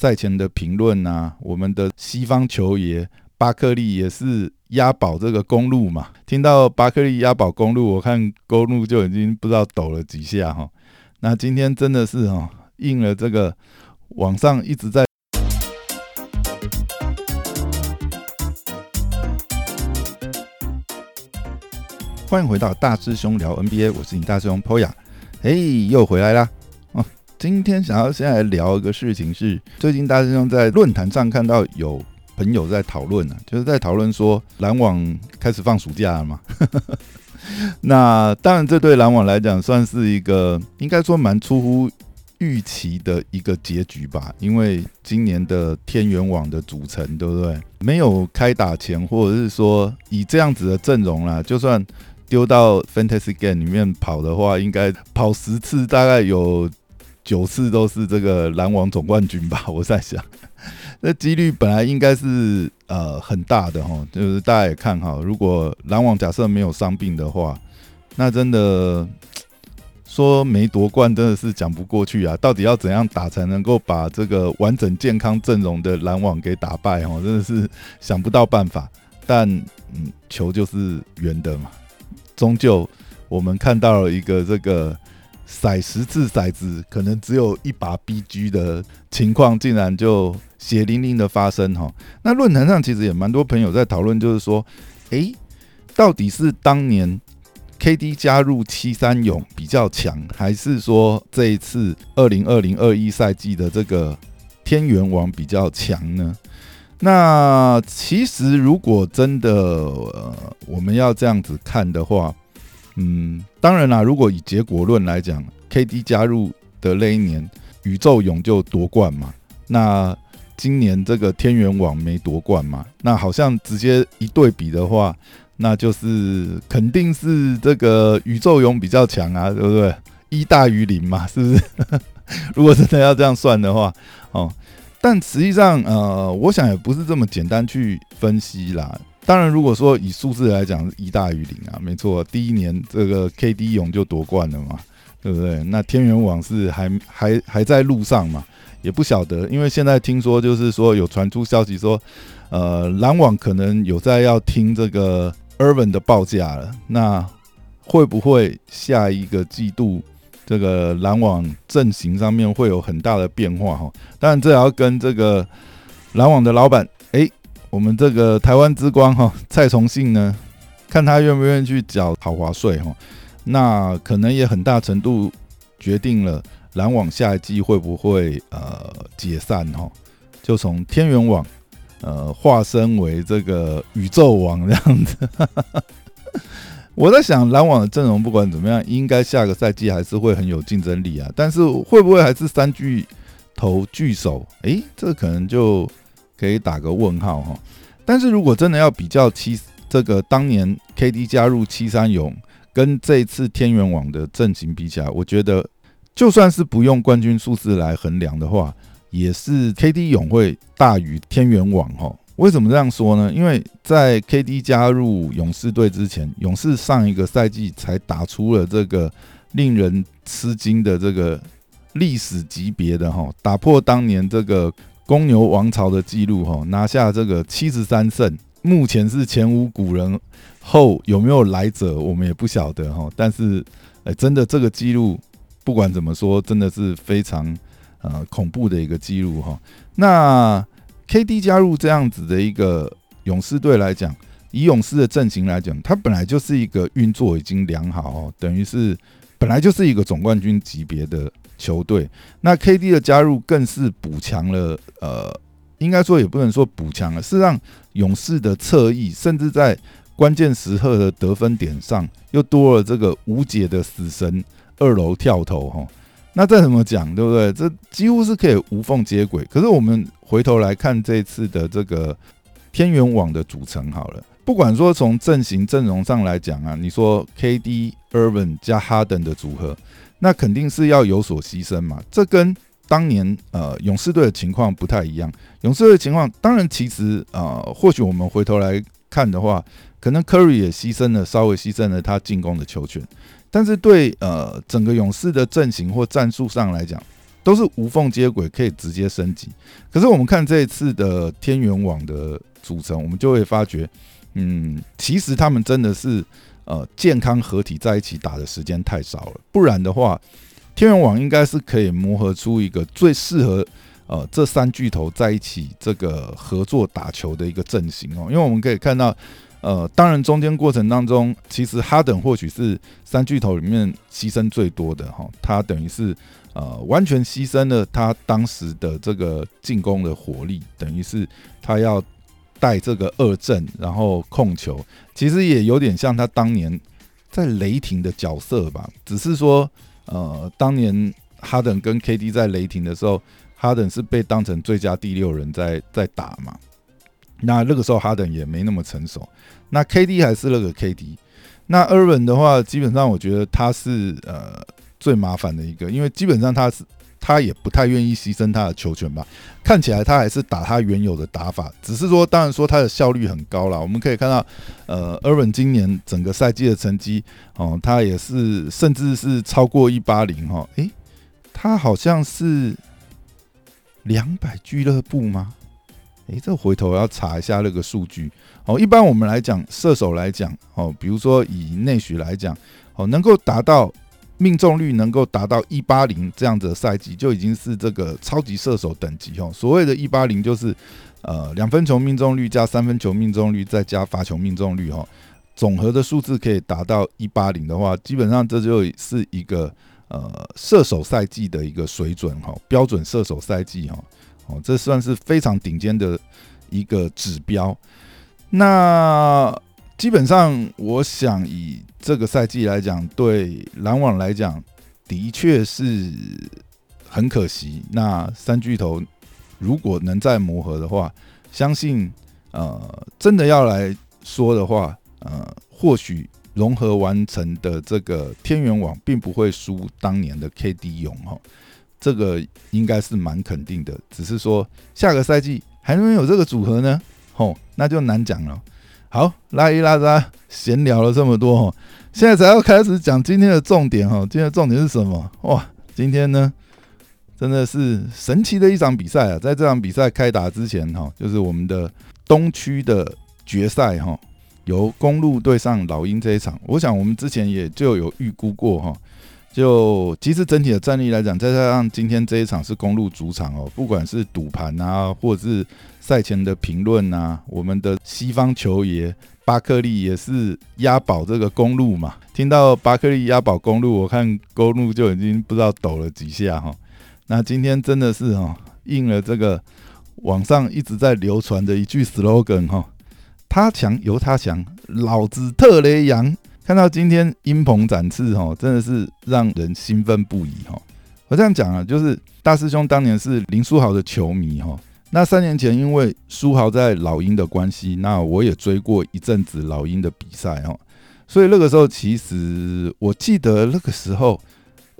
赛前的评论啊，我们的西方球爷巴克利也是押宝这个公路嘛。听到巴克利押宝公路，我看公路就已经不知道抖了几下哈。那今天真的是哈，应了这个网上一直在。欢迎回到大师兄聊 NBA，我是你大师兄 Poya，嘿，又回来啦！今天想要先来聊一个事情，是最近大家在论坛上看到有朋友在讨论啊，就是在讨论说篮网开始放暑假了嘛。那当然，这对篮网来讲算是一个应该说蛮出乎预期的一个结局吧，因为今年的天元网的组成，对不对？没有开打前，或者是说以这样子的阵容啦，就算。丢到 Fantasy Game 里面跑的话，应该跑十次，大概有九次都是这个篮网总冠军吧。我在想，那几率本来应该是呃很大的哈，就是大家也看哈，如果篮网假设没有伤病的话，那真的 说没夺冠真的是讲不过去啊。到底要怎样打才能够把这个完整健康阵容的篮网给打败？哈，真的是想不到办法。但嗯，球就是圆的嘛。终究，我们看到了一个这个骰十次骰子，可能只有一把 BG 的情况，竟然就血淋淋的发生哈。那论坛上其实也蛮多朋友在讨论，就是说，诶，到底是当年 KD 加入七三勇比较强，还是说这一次二零二零二一赛季的这个天元王比较强呢？那其实，如果真的呃，我们要这样子看的话，嗯，当然啦，如果以结果论来讲，KD 加入的那一年，宇宙勇就夺冠嘛。那今年这个天元网没夺冠嘛？那好像直接一对比的话，那就是肯定是这个宇宙勇比较强啊，对不对？一大于零嘛，是不是？如果真的要这样算的话，哦。但实际上，呃，我想也不是这么简单去分析啦。当然，如果说以数字来讲，一大于零啊，没错，第一年这个 KD 勇就夺冠了嘛，对不对？那天元网是还还还在路上嘛，也不晓得，因为现在听说就是说有传出消息说，呃，篮网可能有在要听这个 Irvin 的报价了，那会不会下一个季度？这个篮网阵型上面会有很大的变化哈，当然这也要跟这个篮网的老板哎，我们这个台湾之光哈蔡崇信呢，看他愿不愿意去缴豪华税哈，那可能也很大程度决定了篮网下一季会不会呃解散哈，就从天元网呃化身为这个宇宙网这样子。我在想，篮网的阵容不管怎么样，应该下个赛季还是会很有竞争力啊。但是会不会还是三巨头巨首？诶，这可能就可以打个问号哈。但是如果真的要比较七这个当年 KD 加入七三勇跟这次天元网的阵型比起来，我觉得就算是不用冠军数字来衡量的话，也是 KD 勇会大于天元网哈。为什么这样说呢？因为在 KD 加入勇士队之前，勇士上一个赛季才打出了这个令人吃惊的这个历史级别的哈，打破当年这个公牛王朝的记录哈，拿下这个七十三胜，目前是前无古人，后有没有来者我们也不晓得哈。但是，哎，真的这个记录不管怎么说，真的是非常呃恐怖的一个记录哈。那 KD 加入这样子的一个勇士队来讲，以勇士的阵型来讲，它本来就是一个运作已经良好，等于是本来就是一个总冠军级别的球队。那 KD 的加入更是补强了，呃，应该说也不能说补强了，是让勇士的侧翼，甚至在关键时刻的得分点上，又多了这个无解的死神二楼跳投哈。那再怎么讲，对不对？这几乎是可以无缝接轨。可是我们回头来看这次的这个天元网的组成，好了，不管说从阵型阵容上来讲啊，你说 KD、Irvin 加哈登的组合，那肯定是要有所牺牲嘛。这跟当年呃勇士队的情况不太一样。勇士队的情况，当然其实呃，或许我们回头来看的话，可能库里也牺牲了，稍微牺牲了他进攻的球权。但是对呃整个勇士的阵型或战术上来讲，都是无缝接轨，可以直接升级。可是我们看这一次的天元网的组成，我们就会发觉，嗯，其实他们真的是呃健康合体在一起打的时间太少了。不然的话，天元网应该是可以磨合出一个最适合呃这三巨头在一起这个合作打球的一个阵型哦。因为我们可以看到。呃，当然，中间过程当中，其实哈登或许是三巨头里面牺牲最多的哈，他等于是呃完全牺牲了他当时的这个进攻的火力，等于是他要带这个二阵，然后控球，其实也有点像他当年在雷霆的角色吧，只是说呃，当年哈登跟 KD 在雷霆的时候，哈登是被当成最佳第六人在在打嘛。那那个时候哈登也没那么成熟，那 KD 还是那个 KD，那 Irvin 的话，基本上我觉得他是呃最麻烦的一个，因为基本上他是他也不太愿意牺牲他的球权吧，看起来他还是打他原有的打法，只是说当然说他的效率很高了，我们可以看到呃 Irvin 今年整个赛季的成绩哦，他也是甚至是超过一八零哈，诶，他好像是两百俱乐部吗？诶，这回头要查一下那个数据哦。一般我们来讲，射手来讲哦，比如说以内许来讲哦，能够达到命中率能够达到一八零这样子的赛季，就已经是这个超级射手等级哦。所谓的一八零就是呃两分球命中率加三分球命中率再加罚球命中率哈，总和的数字可以达到一八零的话，基本上这就是一个呃射手赛季的一个水准哈，标准射手赛季哈。哦，这算是非常顶尖的一个指标。那基本上，我想以这个赛季来讲，对篮网来讲，的确是很可惜。那三巨头如果能再磨合的话，相信呃，真的要来说的话，呃，或许融合完成的这个天元网，并不会输当年的 KD 勇哈。这个应该是蛮肯定的，只是说下个赛季还能有这个组合呢？吼，那就难讲了。好，拉一拉拉，闲聊了这么多，哈，现在才要开始讲今天的重点，哈，今天的重点是什么？哇，今天呢，真的是神奇的一场比赛啊！在这场比赛开打之前，哈，就是我们的东区的决赛，哈，由公路对上老鹰这一场，我想我们之前也就有预估过，哈。就其实整体的战力来讲，再加上今天这一场是公路主场哦，不管是赌盘啊，或者是赛前的评论啊，我们的西方球爷巴克利也是押宝这个公路嘛。听到巴克利押宝公路，我看公路就已经不知道抖了几下哈。那今天真的是哈应了这个网上一直在流传的一句 slogan 哈，他强由他强，老子特雷杨。看到今天鹰鹏展翅，哈，真的是让人兴奋不已，哈。我这样讲啊，就是大师兄当年是林书豪的球迷，哈。那三年前因为书豪在老鹰的关系，那我也追过一阵子老鹰的比赛，哈。所以那个时候，其实我记得那个时候，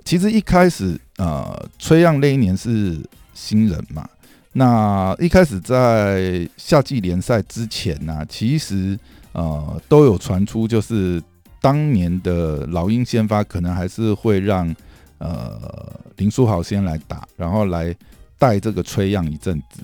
其实一开始，呃，崔样那一年是新人嘛。那一开始在夏季联赛之前呢，其实呃都有传出就是。当年的老鹰先发可能还是会让呃林书豪先来打，然后来带这个崔样一阵子。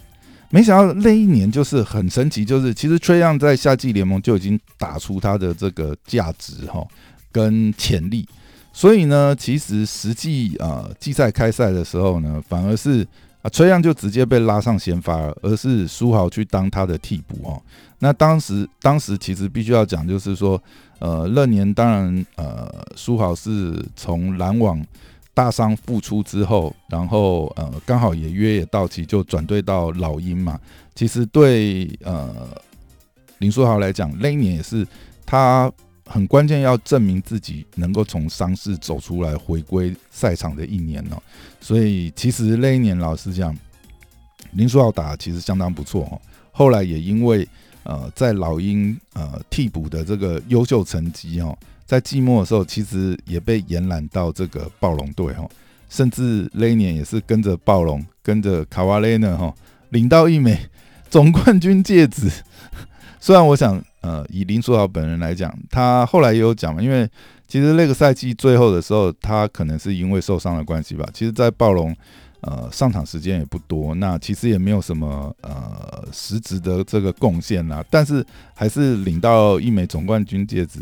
没想到那一年就是很神奇，就是其实崔样在夏季联盟就已经打出他的这个价值哈跟潜力，所以呢，其实实际啊季赛开赛的时候呢，反而是啊崔样就直接被拉上先发了，而是书豪去当他的替补哦。那当时当时其实必须要讲，就是说。呃，那年当然，呃，书豪是从篮网大伤复出之后，然后呃，刚好也约也到期，就转队到老鹰嘛。其实对呃林书豪来讲，那一年也是他很关键，要证明自己能够从伤势走出来，回归赛场的一年哦。所以其实那一年，老实讲，林书豪打其实相当不错哦。后来也因为呃，在老鹰呃替补的这个优秀成绩哦，在季末的时候，其实也被延揽到这个暴龙队哦，甚至那一年也是跟着暴龙，跟着卡瓦雷呢哈，领到一枚总冠军戒指。虽然我想，呃，以林书豪本人来讲，他后来也有讲嘛，因为其实那个赛季最后的时候，他可能是因为受伤的关系吧。其实，在暴龙呃上场时间也不多，那其实也没有什么呃实质的这个贡献啦，但是还是领到一枚总冠军戒指。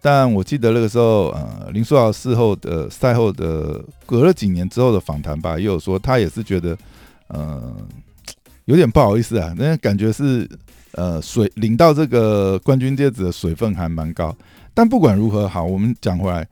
但我记得那个时候，呃，林书豪事后的赛后的隔了几年之后的访谈吧，也有说他也是觉得，呃，有点不好意思啊，那感觉是，呃，水领到这个冠军戒指的水分还蛮高。但不管如何好，我们讲回来，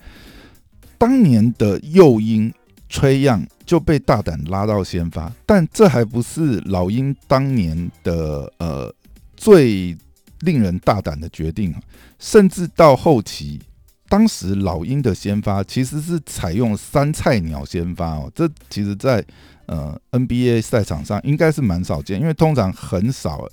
当年的诱因崔样就被大胆拉到先发，但这还不是老鹰当年的呃最。令人大胆的决定甚至到后期，当时老鹰的先发其实是采用三菜鸟先发哦，这其实在呃 NBA 赛场上应该是蛮少见，因为通常很少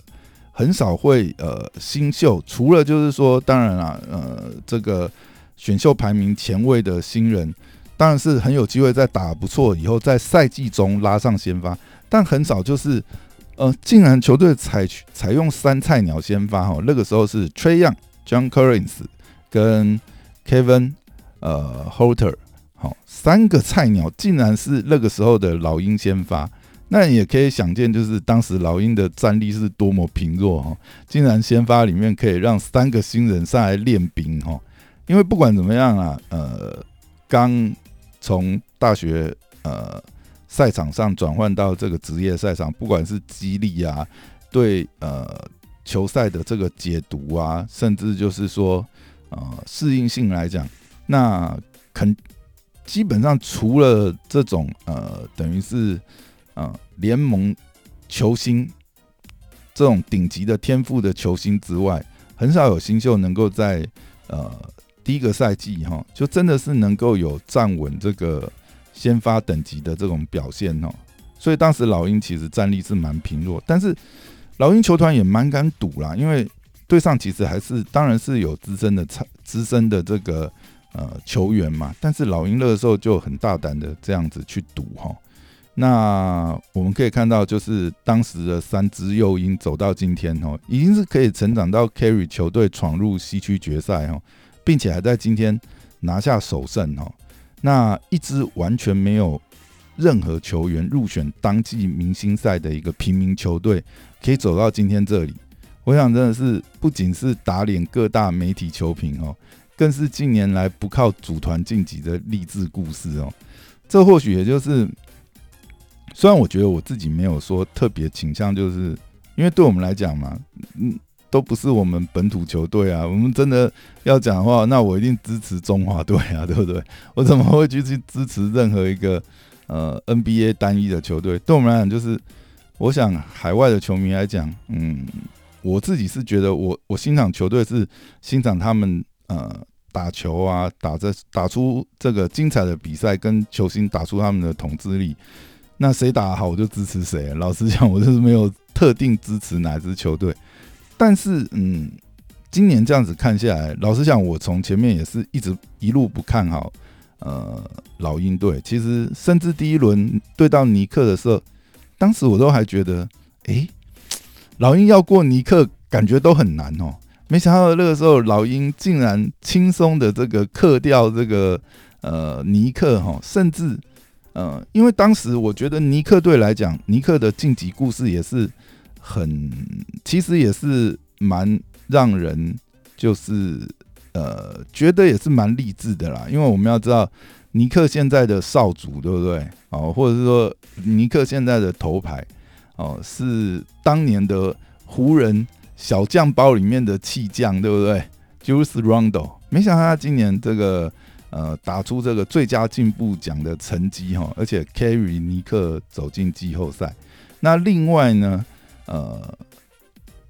很少会呃新秀，除了就是说，当然啦，呃，这个选秀排名前位的新人，当然是很有机会在打不错以后，在赛季中拉上先发，但很少就是。呃，竟然球队采取采用三菜鸟先发哈，那个时候是 Trayon、John Collins 跟 Kevin 呃 Holter 好三个菜鸟，竟然是那个时候的老鹰先发，那也可以想见，就是当时老鹰的战力是多么贫弱哈，竟然先发里面可以让三个新人上来练兵哈，因为不管怎么样啊，呃，刚从大学呃。赛场上转换到这个职业赛场，不管是激励啊，对呃球赛的这个解读啊，甚至就是说呃适应性来讲，那肯基本上除了这种呃等于是呃联盟球星这种顶级的天赋的球星之外，很少有新秀能够在呃第一个赛季哈，就真的是能够有站稳这个。先发等级的这种表现哦，所以当时老鹰其实战力是蛮贫弱，但是老鹰球团也蛮敢赌啦，因为队上其实还是当然是有资深的、资深的这个呃球员嘛，但是老鹰那个时候就很大胆的这样子去赌哈。那我们可以看到，就是当时的三支幼鹰走到今天哦，已经是可以成长到 carry 球队闯入西区决赛哈，并且还在今天拿下首胜哦。那一支完全没有任何球员入选当季明星赛的一个平民球队，可以走到今天这里，我想真的是不仅是打脸各大媒体球评哦，更是近年来不靠组团晋级的励志故事哦。这或许也就是，虽然我觉得我自己没有说特别倾向，就是因为对我们来讲嘛，嗯。都不是我们本土球队啊！我们真的要讲的话，那我一定支持中华队啊，对不对？我怎么会去去支持任何一个呃 NBA 单一的球队？对我们来讲，就是我想海外的球迷来讲，嗯，我自己是觉得我我欣赏球队是欣赏他们呃打球啊，打着打出这个精彩的比赛，跟球星打出他们的统治力。那谁打好，我就支持谁。老实讲，我就是没有特定支持哪支球队。但是，嗯，今年这样子看下来，老实讲，我从前面也是一直一路不看好，呃，老鹰队。其实，甚至第一轮对到尼克的时候，当时我都还觉得，哎，老鹰要过尼克，感觉都很难哦。没想到那个时候，老鹰竟然轻松的这个克掉这个呃尼克哈，甚至，呃，因为当时我觉得尼克队来讲，尼克的晋级故事也是。很，其实也是蛮让人就是呃，觉得也是蛮励志的啦。因为我们要知道，尼克现在的少主对不对？哦，或者是说尼克现在的头牌哦，是当年的湖人小将包里面的弃将，对不对？Julius Randle，没想到他今年这个呃打出这个最佳进步奖的成绩哈，而且 carry 尼克走进季后赛。那另外呢？呃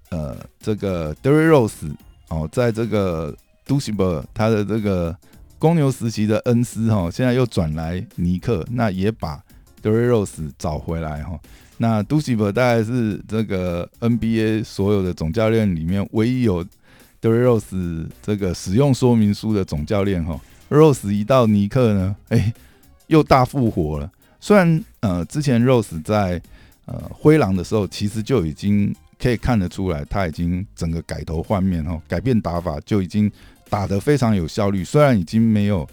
呃，这个 Derry Rose 哦，在这个 d u s i b e r 他的这个公牛时期的恩师哈，现在又转来尼克，那也把 Derry Rose 找回来哈。那 d u s i b e r 大概是这个 NBA 所有的总教练里面唯一有 Derry Rose 这个使用说明书的总教练哈。Rose 一到尼克呢，哎，又大复活了。虽然呃，之前 Rose 在呃，灰狼的时候，其实就已经可以看得出来，他已经整个改头换面哦，改变打法，就已经打得非常有效率。虽然已经没有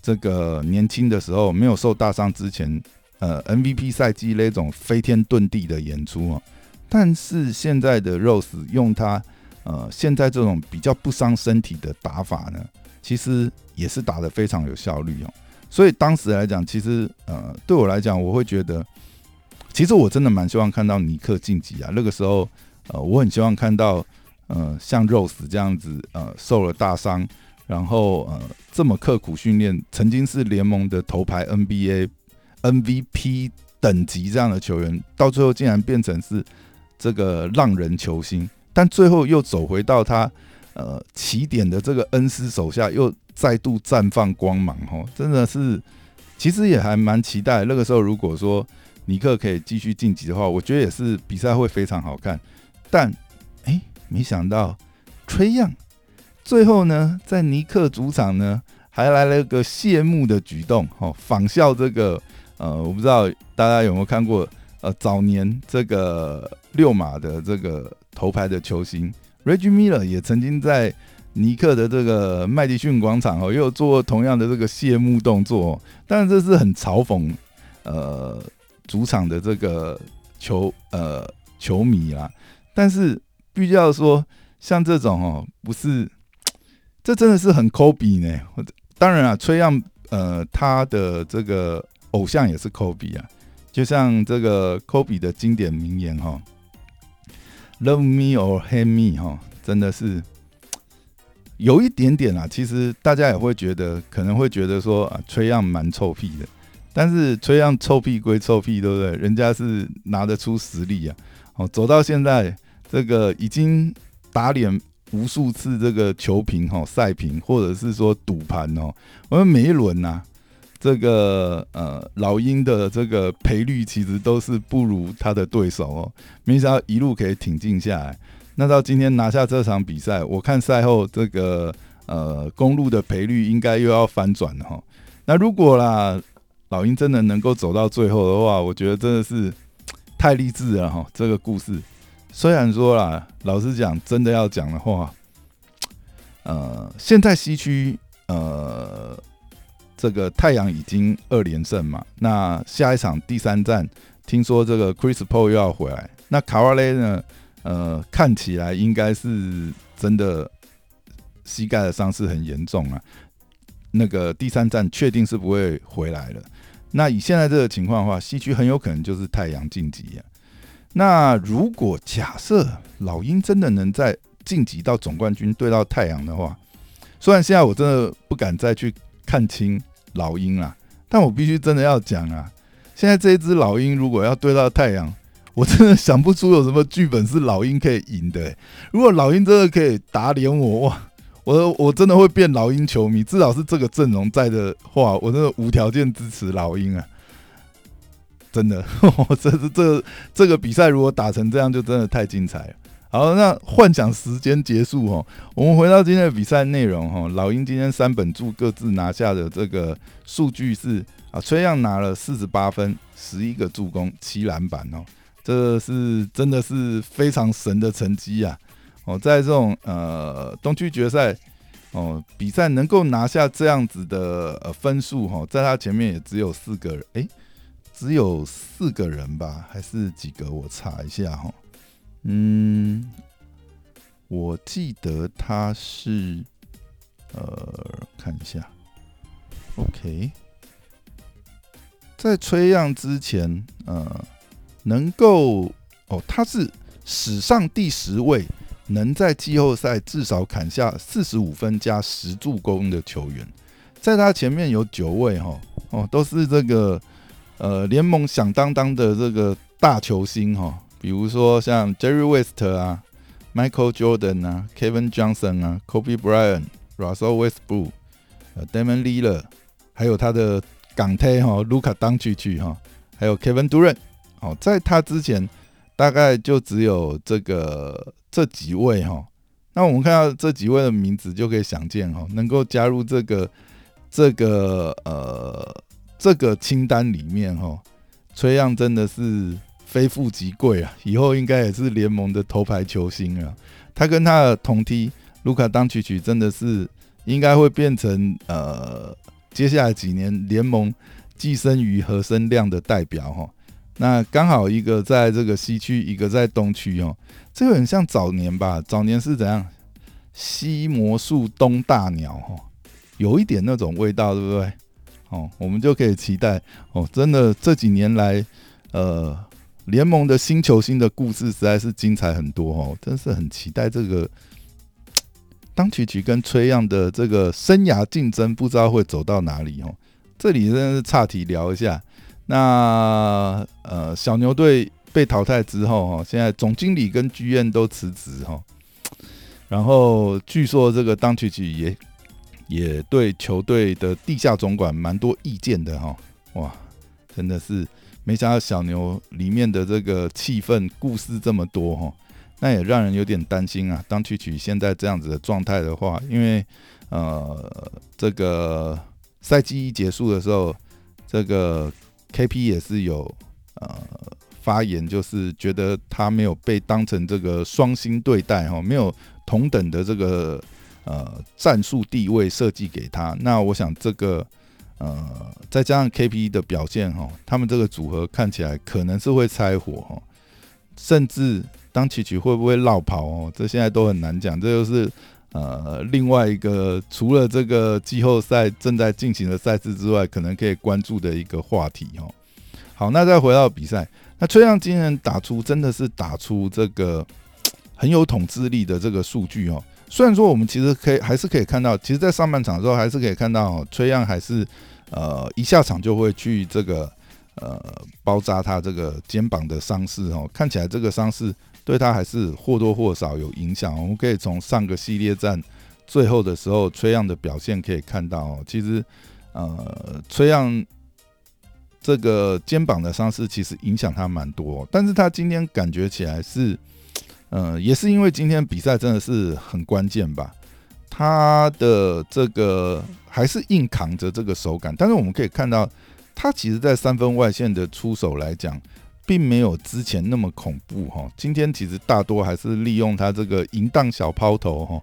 这个年轻的时候，没有受大伤之前呃 MVP 赛季那种飞天遁地的演出哦。但是现在的 Rose 用他呃现在这种比较不伤身体的打法呢，其实也是打得非常有效率哦。所以当时来讲，其实呃对我来讲，我会觉得，其实我真的蛮希望看到尼克晋级啊。那个时候呃我很希望看到呃像 Rose 这样子呃受了大伤，然后呃这么刻苦训练，曾经是联盟的头牌 NBA MVP 等级这样的球员，到最后竟然变成是。这个浪人球星，但最后又走回到他呃起点的这个恩师手下，又再度绽放光芒哦，真的是，其实也还蛮期待。那个时候如果说尼克可以继续晋级的话，我觉得也是比赛会非常好看。但哎，没想到吹样最后呢，在尼克主场呢，还来了个谢幕的举动哦，仿效这个呃，我不知道大家有没有看过。呃，早年这个六马的这个头牌的球星 Reggie Miller 也曾经在尼克的这个麦迪逊广场哦，又做同样的这个谢幕动作，但这是很嘲讽呃主场的这个球呃球迷啦。但是必须要说，像这种哦，不是，这真的是很抠鼻呢。当然啊，崔样呃他的这个偶像也是抠鼻啊。就像这个科比的经典名言哈，“Love me or hate me” 哈，真的是有一点点啊。其实大家也会觉得，可能会觉得说啊，崔样蛮臭屁的。但是崔样臭屁归臭屁，对不对？人家是拿得出实力啊。哦，走到现在，这个已经打脸无数次这个球评哈、赛评，或者是说赌盘哦。我们每一轮呐。这个呃，老鹰的这个赔率其实都是不如他的对手哦。没想到一路可以挺进下来，那到今天拿下这场比赛，我看赛后这个呃公路的赔率应该又要翻转了哈。那如果啦，老鹰真的能够走到最后的话，我觉得真的是 太励志了哈。这个故事虽然说啦，老实讲，真的要讲的话，呃，现在西区呃。这个太阳已经二连胜嘛？那下一场第三战，听说这个 Chris Paul 又要回来。那卡瓦雷呢？呃，看起来应该是真的膝盖的伤势很严重啊。那个第三战确定是不会回来了。那以现在这个情况的话，西区很有可能就是太阳晋级啊。那如果假设老鹰真的能在晋级到总冠军对到太阳的话，虽然现在我真的不敢再去。看清老鹰啦，但我必须真的要讲啊！现在这一只老鹰如果要对到太阳，我真的想不出有什么剧本是老鹰可以赢的。如果老鹰真的可以打脸我，哇，我我真的会变老鹰球迷。至少是这个阵容在的话，我真的无条件支持老鹰啊！真的，这这这这个比赛如果打成这样，就真的太精彩了。好，那幻想时间结束哦。我们回到今天的比赛内容哈。老鹰今天三本柱各自拿下的这个数据是啊，崔样拿了四十八分，十一个助攻，七篮板哦，这是真的是非常神的成绩啊！哦，在这种呃东区决赛哦比赛能够拿下这样子的呃分数哈，在他前面也只有四个人，哎，只有四个人吧，还是几个？我查一下哈。嗯，我记得他是，呃，看一下，OK，在崔样之前，呃，能够哦，他是史上第十位能在季后赛至少砍下四十五分加十助攻的球员，在他前面有九位哈，哦，都是这个呃联盟响当当的这个大球星哈。比如说像 Jerry West 啊、Michael Jordan 啊、Kevin Johnson 啊、Kobe Bryant、Russell Westbrook、呃 Damon l i l l a r 还有他的港推哈 Luka Doncic 哈，还有 Kevin Durant，哦，在他之前大概就只有这个这几位哈。那我们看到这几位的名字，就可以想见哈，能够加入这个这个呃这个清单里面哈，崔样真的是。非富即贵啊！以后应该也是联盟的头牌球星啊。他跟他的同梯卢卡当曲曲真的是应该会变成呃接下来几年联盟寄生于和生量的代表哈。那刚好一个在这个西区，一个在东区哦，这个很像早年吧？早年是怎样？西魔术东大鸟哈，有一点那种味道，对不对？哦，我们就可以期待哦。真的这几年来，呃，联盟的新球星的故事实在是精彩很多哦，真是很期待这个当曲曲跟崔样的这个生涯竞争，不知道会走到哪里哦。这里真的是岔题聊一下。那呃，小牛队被淘汰之后哈，现在总经理跟剧院都辞职哈，然后据说这个当曲曲也也对球队的地下总管蛮多意见的哈，哇，真的是没想到小牛里面的这个气氛故事这么多哈，那也让人有点担心啊。当曲曲现在这样子的状态的话，因为呃，这个赛季一结束的时候，这个。K.P. 也是有呃发言，就是觉得他没有被当成这个双星对待哈，没有同等的这个呃战术地位设计给他。那我想这个呃再加上 K.P. 的表现哈，他们这个组合看起来可能是会拆伙哈，甚至当琪琪会不会落跑哦，这现在都很难讲。这就是呃另外一个除了这个季后赛正在进行的赛事之外，可能可以关注的一个话题哦。好，那再回到比赛，那崔样今天打出真的是打出这个很有统治力的这个数据哦。虽然说我们其实可以还是可以看到，其实，在上半场的时候还是可以看到崔样还是呃一下场就会去这个呃包扎他这个肩膀的伤势哦，看起来这个伤势对他还是或多或少有影响。我们可以从上个系列战最后的时候崔样的表现可以看到，其实呃崔样。这个肩膀的伤势其实影响他蛮多，但是他今天感觉起来是，嗯，也是因为今天比赛真的是很关键吧，他的这个还是硬扛着这个手感，但是我们可以看到，他其实在三分外线的出手来讲，并没有之前那么恐怖哈。今天其实大多还是利用他这个淫荡小抛投哈，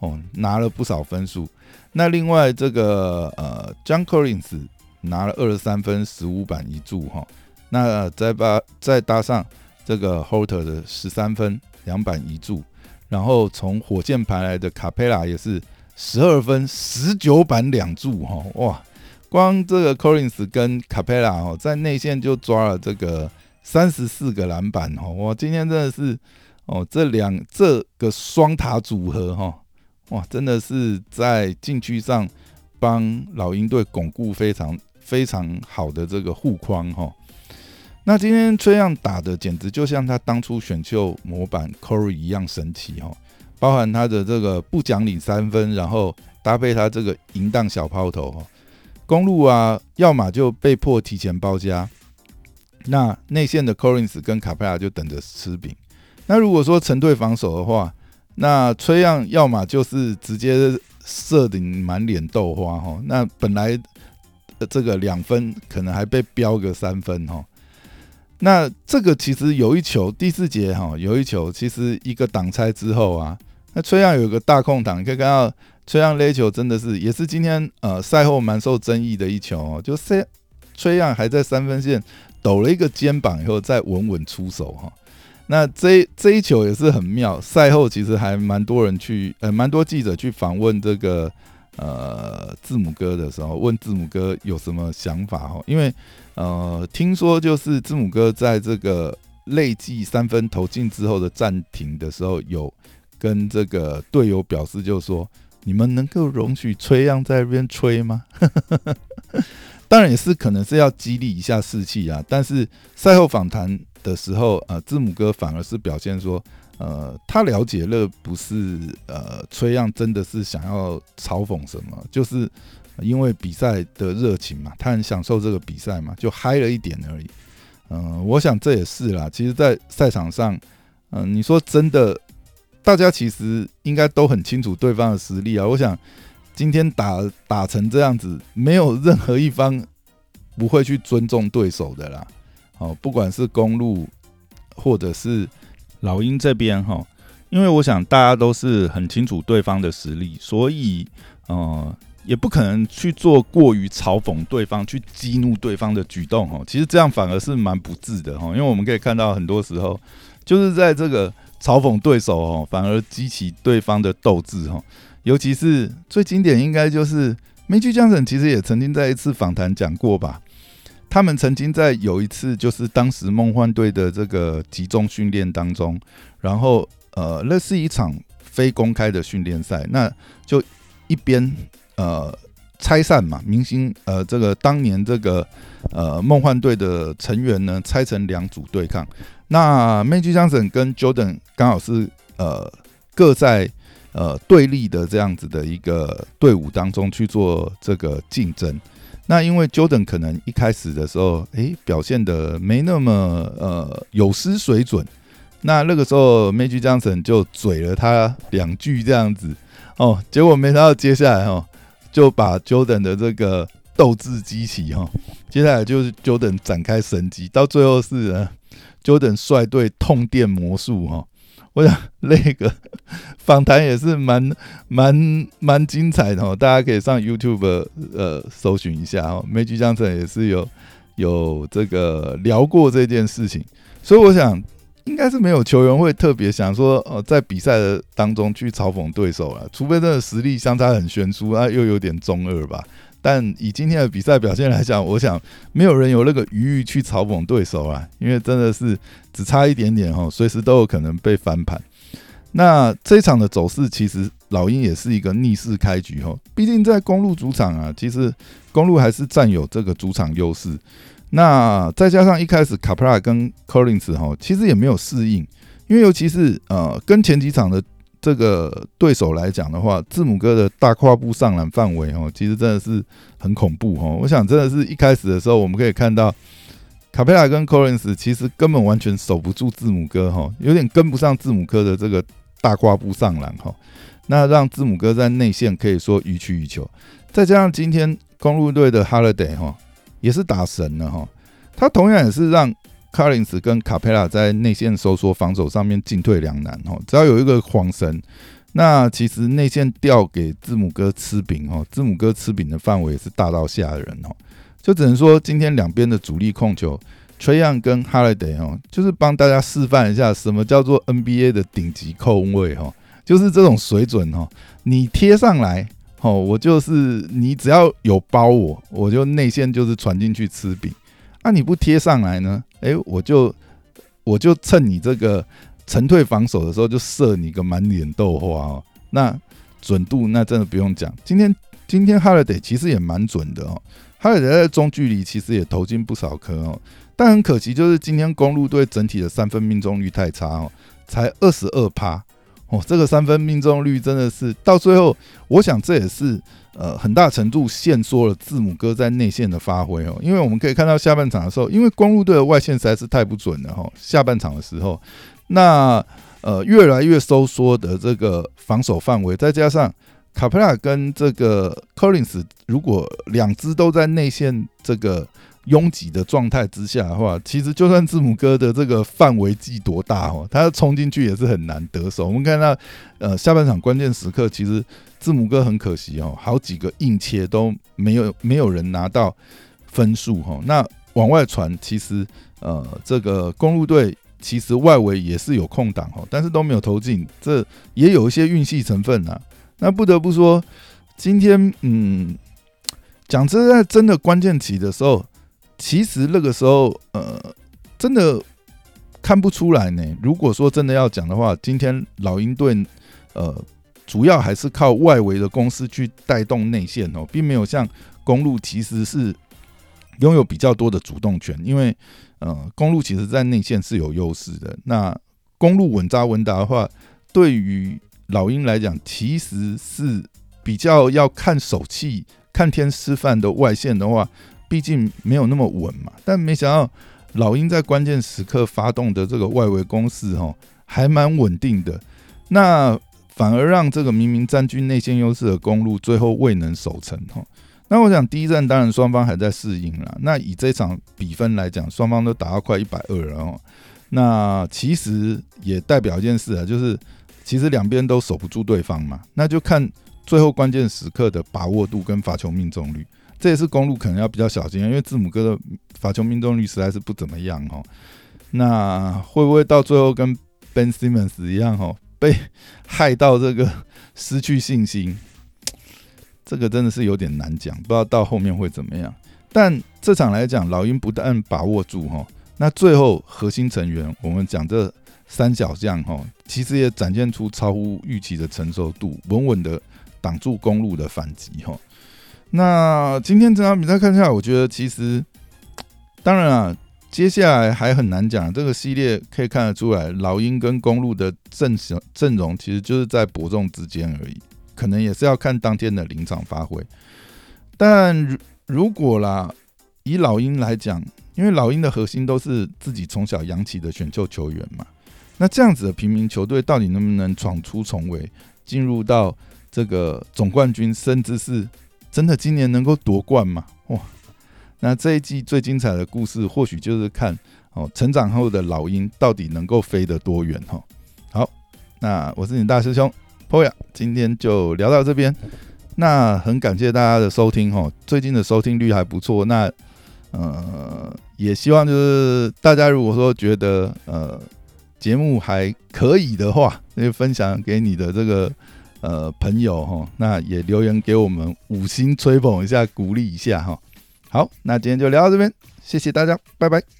哦，拿了不少分数。那另外这个呃，John Collins。拿了二十三分十五板一助哈，那再把再搭上这个 Holter 的十三分两板一助，然后从火箭排来的卡佩拉也是十二分十九板两助哈，哇，光这个 Collins 跟卡佩拉哦，在内线就抓了这个三十四个篮板哦，哇，今天真的是哦，这两这个双塔组合哈，哇，真的是在禁区上帮老鹰队巩固非常。非常好的这个护框哈，那今天崔样打的简直就像他当初选秀模板 Corey 一样神奇哈，包含他的这个不讲理三分，然后搭配他这个淫荡小抛投哈，公路啊，要么就被迫提前包夹，那内线的 Corins 跟卡佩拉就等着吃饼。那如果说成队防守的话，那崔样要么就是直接射顶满脸豆花哈，那本来。这个两分可能还被标个三分哈，那这个其实有一球第四节哈有一球，其实一个挡拆之后啊，那崔样有个大空档，你可以看到崔样勒球真的是也是今天呃赛后蛮受争议的一球哦，就崔崔样还在三分线抖了一个肩膀以后再稳稳出手哈，那这这一球也是很妙，赛后其实还蛮多人去呃蛮多记者去访问这个。呃，字母哥的时候问字母哥有什么想法哦？因为呃，听说就是字母哥在这个累计三分投进之后的暂停的时候，有跟这个队友表示，就是说你们能够容许吹样在那边吹吗？当然也是可能是要激励一下士气啊。但是赛后访谈的时候，呃，字母哥反而是表现说。呃，他了解了，不是呃，崔样真的是想要嘲讽什么，就是因为比赛的热情嘛，他很享受这个比赛嘛，就嗨了一点而已。嗯，我想这也是啦。其实，在赛场上，嗯，你说真的，大家其实应该都很清楚对方的实力啊。我想今天打打成这样子，没有任何一方不会去尊重对手的啦。哦，不管是公路或者是。老鹰这边哈，因为我想大家都是很清楚对方的实力，所以呃，也不可能去做过于嘲讽对方、去激怒对方的举动哦。其实这样反而是蛮不智的哈，因为我们可以看到很多时候就是在这个嘲讽对手哦，反而激起对方的斗志哈。尤其是最经典，应该就是梅居江省，其实也曾经在一次访谈讲过吧。他们曾经在有一次，就是当时梦幻队的这个集中训练当中，然后呃，那是一场非公开的训练赛，那就一边呃拆散嘛，明星呃这个当年这个呃梦幻队的成员呢拆成两组对抗，那 Magic Johnson 跟 Jordan 刚好是呃各在。呃，对立的这样子的一个队伍当中去做这个竞争，那因为 Jordan 可能一开始的时候，诶，表现的没那么呃有失水准，那那个时候 Magic Johnson 就嘴了他两句这样子，哦，结果没想到接下来哈就把 Jordan 的这个斗志激起哈，接下来就是 Jordan 展开神迹，到最后是 Jordan 率队痛电魔术哈。我想那个 访谈也是蛮蛮蛮精彩的哦，大家可以上 YouTube 呃搜寻一下哦。梅吉江城也是有有这个聊过这件事情，所以我想应该是没有球员会特别想说呃在比赛的当中去嘲讽对手了，除非真的实力相差很悬殊啊，又有点中二吧。但以今天的比赛表现来讲，我想没有人有那个余裕去嘲讽对手啊，因为真的是只差一点点哈，随时都有可能被翻盘。那这场的走势，其实老鹰也是一个逆势开局哈，毕竟在公路主场啊，其实公路还是占有这个主场优势。那再加上一开始卡普拉跟 Collins 哈，其实也没有适应，因为尤其是呃跟前几场的。这个对手来讲的话，字母哥的大跨步上篮范围哦，其实真的是很恐怖哦。我想真的是一开始的时候，我们可以看到卡佩拉跟 Collins 其实根本完全守不住字母哥哈，有点跟不上字母哥的这个大跨步上篮哈。那让字母哥在内线可以说予取予求，再加上今天公路队的 Holiday 哈也是打神了哈，他同样也是让。卡林斯跟卡佩拉在内线收缩防守上面进退两难哦，只要有一个晃神，那其实内线调给字母哥吃饼哦，字母哥吃饼的范围是大到吓人哦，就只能说今天两边的主力控球崔样跟哈雷德哦，就是帮大家示范一下什么叫做 NBA 的顶级控卫哦，就是这种水准哦，你贴上来哦，我就是你只要有包我，我就内线就是传进去吃饼。那你不贴上来呢？哎，我就我就趁你这个沉退防守的时候，就射你个满脸豆花哦。那准度那真的不用讲。今天今天哈勒德其实也蛮准的哦。哈勒德在中距离其实也投进不少颗哦。但很可惜，就是今天公路队整体的三分命中率太差哦，才二十二趴哦。这个三分命中率真的是到最后，我想这也是。呃，很大程度限缩了字母哥在内线的发挥哦，因为我们可以看到下半场的时候，因为公路队的外线实在是太不准了哈。下半场的时候，那呃越来越收缩的这个防守范围，再加上卡佩拉跟这个 Collins，如果两支都在内线这个。拥挤的状态之下的话，其实就算字母哥的这个范围计多大哦，他冲进去也是很难得手。我们看到，呃，下半场关键时刻，其实字母哥很可惜哦，好几个硬切都没有 没有人拿到分数哈。那往外传，其实呃，这个公路队其实外围也是有空档哦，但是都没有投进，这也有一些运气成分啊。那不得不说，今天嗯，讲真，在真的关键期的时候。其实那个时候，呃，真的看不出来呢。如果说真的要讲的话，今天老鹰队，呃，主要还是靠外围的公司去带动内线哦，并没有像公路其实是拥有比较多的主动权。因为，呃，公路其实在内线是有优势的。那公路稳扎稳打的话，对于老鹰来讲，其实是比较要看手气、看天吃饭的外线的话。毕竟没有那么稳嘛，但没想到老鹰在关键时刻发动的这个外围攻势，哈，还蛮稳定的。那反而让这个明明占据内线优势的公路，最后未能守成，哈。那我想第一站当然双方还在适应了。那以这场比分来讲，双方都打到快一百二了，哦。那其实也代表一件事啊，就是其实两边都守不住对方嘛。那就看。最后关键时刻的把握度跟罚球命中率，这也是公路可能要比较小心，因为字母哥的罚球命中率实在是不怎么样哦。那会不会到最后跟 Ben Simmons 一样哦，被害到这个失去信心？这个真的是有点难讲，不知道到后面会怎么样。但这场来讲，老鹰不但把握住哈，那最后核心成员，我们讲这三小将哈，其实也展现出超乎预期的承受度，稳稳的挡住公路的反击哈。那今天这场比赛看下来，我觉得其实当然啊，接下来还很难讲。这个系列可以看得出来，老鹰跟公路的阵型阵容其实就是在伯仲之间而已。可能也是要看当天的临场发挥，但如果啦，以老鹰来讲，因为老鹰的核心都是自己从小养起的选秀球员嘛，那这样子的平民球队到底能不能闯出重围，进入到这个总冠军，甚至是真的今年能够夺冠吗？哇，那这一季最精彩的故事，或许就是看哦，成长后的老鹰到底能够飞得多远哈。好，那我是你大师兄。Poya，，今天就聊到这边。那很感谢大家的收听哈，最近的收听率还不错。那呃，也希望就是大家如果说觉得呃节目还可以的话，那就分享给你的这个呃朋友哈。那也留言给我们五星吹捧一下，鼓励一下哈。好，那今天就聊到这边，谢谢大家，拜拜。